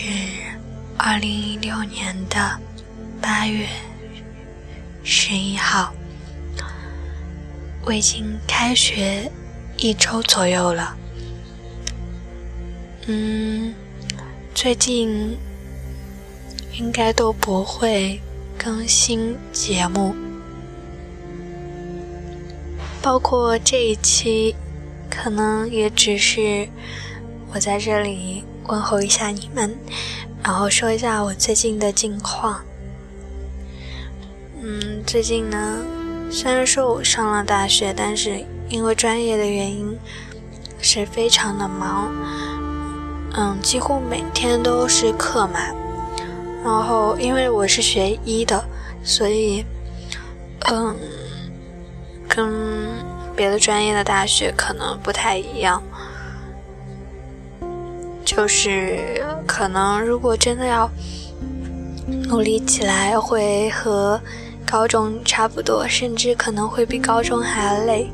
是二零一六年的八月十一号，我已经开学一周左右了。嗯，最近应该都不会更新节目，包括这一期，可能也只是我在这里。问候一下你们，然后说一下我最近的近况。嗯，最近呢，虽然说我上了大学，但是因为专业的原因，是非常的忙。嗯，几乎每天都是课满。然后，因为我是学医的，所以，嗯，跟别的专业的大学可能不太一样。就是可能，如果真的要努力起来，会和高中差不多，甚至可能会比高中还要累。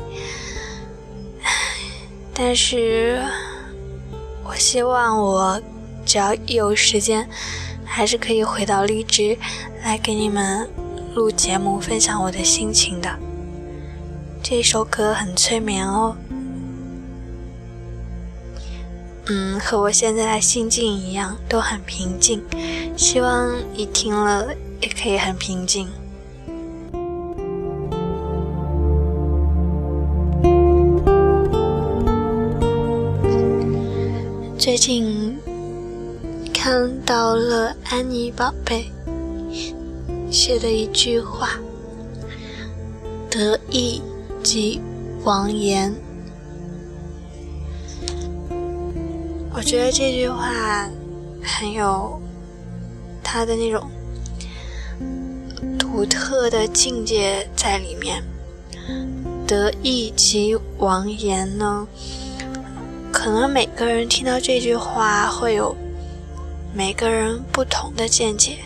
但是，我希望我只要一有时间，还是可以回到荔枝来给你们录节目，分享我的心情的。这首歌很催眠哦。嗯，和我现在的心境一样，都很平静。希望你听了也可以很平静。最近看到了安妮宝贝写的一句话：“得意即王言。”我觉得这句话很有他的那种独特的境界在里面。得意即王言呢，可能每个人听到这句话会有每个人不同的见解。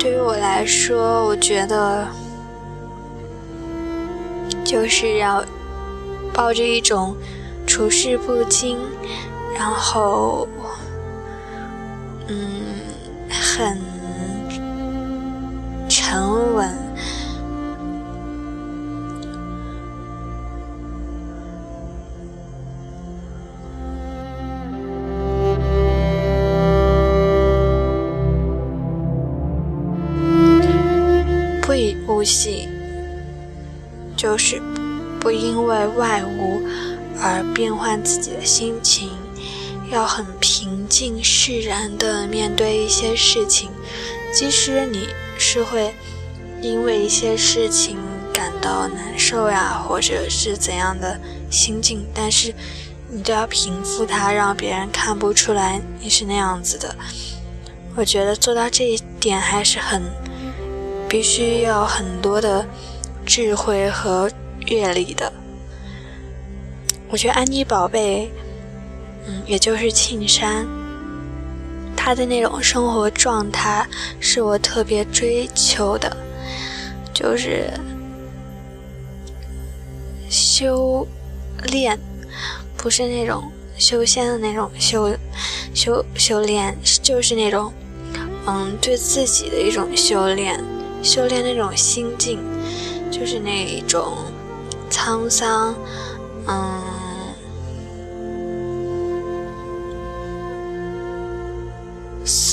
对于我来说，我觉得就是要抱着一种处事不惊。然后，嗯，很沉稳，不以物喜，就是不因为外物而变换自己的心情。要很平静释然的面对一些事情，即使你是会因为一些事情感到难受呀，或者是怎样的心境，但是你都要平复它，让别人看不出来你是那样子的。我觉得做到这一点还是很必须要很多的智慧和阅历的。我觉得安妮宝贝。嗯，也就是庆山，他的那种生活状态是我特别追求的，就是修炼，不是那种修仙的那种修修修炼，就是那种嗯对自己的一种修炼，修炼那种心境，就是那一种沧桑，嗯。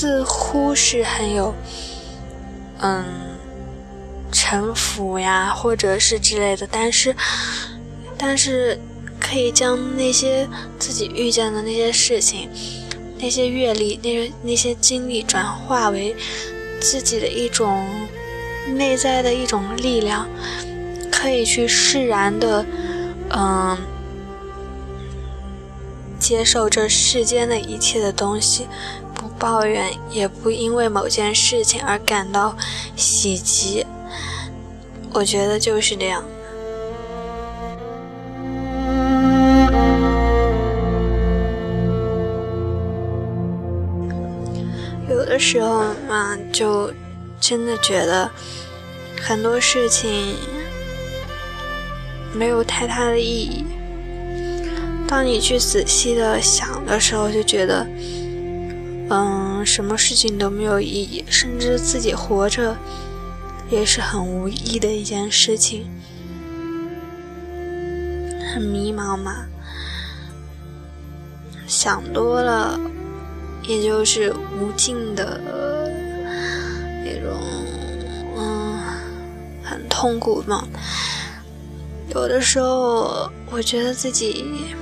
似乎是很有，嗯，臣服呀，或者是之类的，但是，但是可以将那些自己遇见的那些事情、那些阅历、那些那些经历转化为自己的一种内在的一种力量，可以去释然的，嗯，接受这世间的一切的东西。抱怨也不因为某件事情而感到喜极，我觉得就是这样。有的时候嘛，就真的觉得很多事情没有太大的意义。当你去仔细的想的时候，就觉得。嗯，什么事情都没有意义，甚至自己活着也是很无意义的一件事情，很迷茫嘛。想多了，也就是无尽的那种，嗯，很痛苦嘛。有的时候，我觉得自己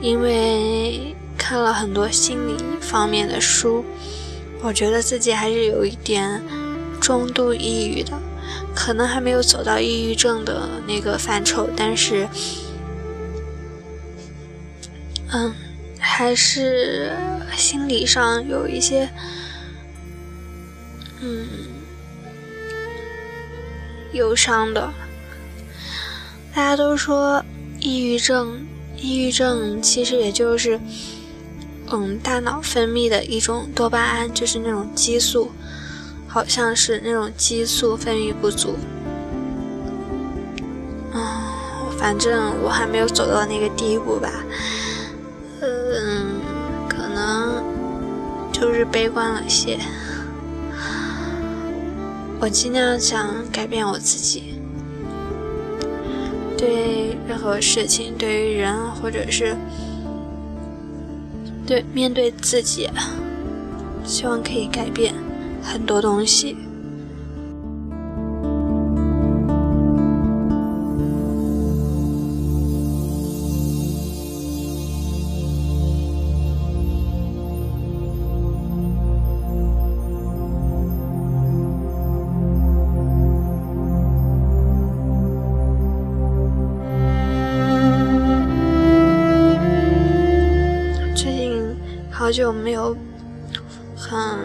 因为。看了很多心理方面的书，我觉得自己还是有一点中度抑郁的，可能还没有走到抑郁症的那个范畴，但是，嗯，还是心理上有一些，嗯，忧伤的。大家都说抑郁症，抑郁症其实也就是。嗯，大脑分泌的一种多巴胺，就是那种激素，好像是那种激素分泌不足。嗯，反正我还没有走到那个地步吧。嗯，可能就是悲观了些。我尽量想改变我自己，对任何事情，对于人或者是。对，面对自己，希望可以改变很多东西。好久没有很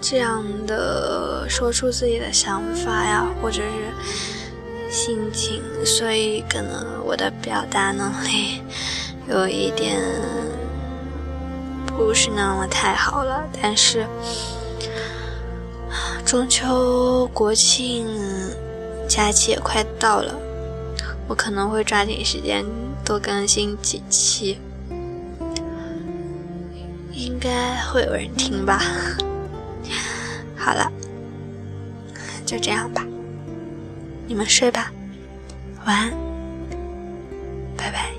这样的说出自己的想法呀，或者是心情，所以可能我的表达能力有一点不是那么太好了。但是中秋、国庆假期也快到了，我可能会抓紧时间。多更新几期，应该会有人听吧。好了，就这样吧，你们睡吧，晚安，拜拜。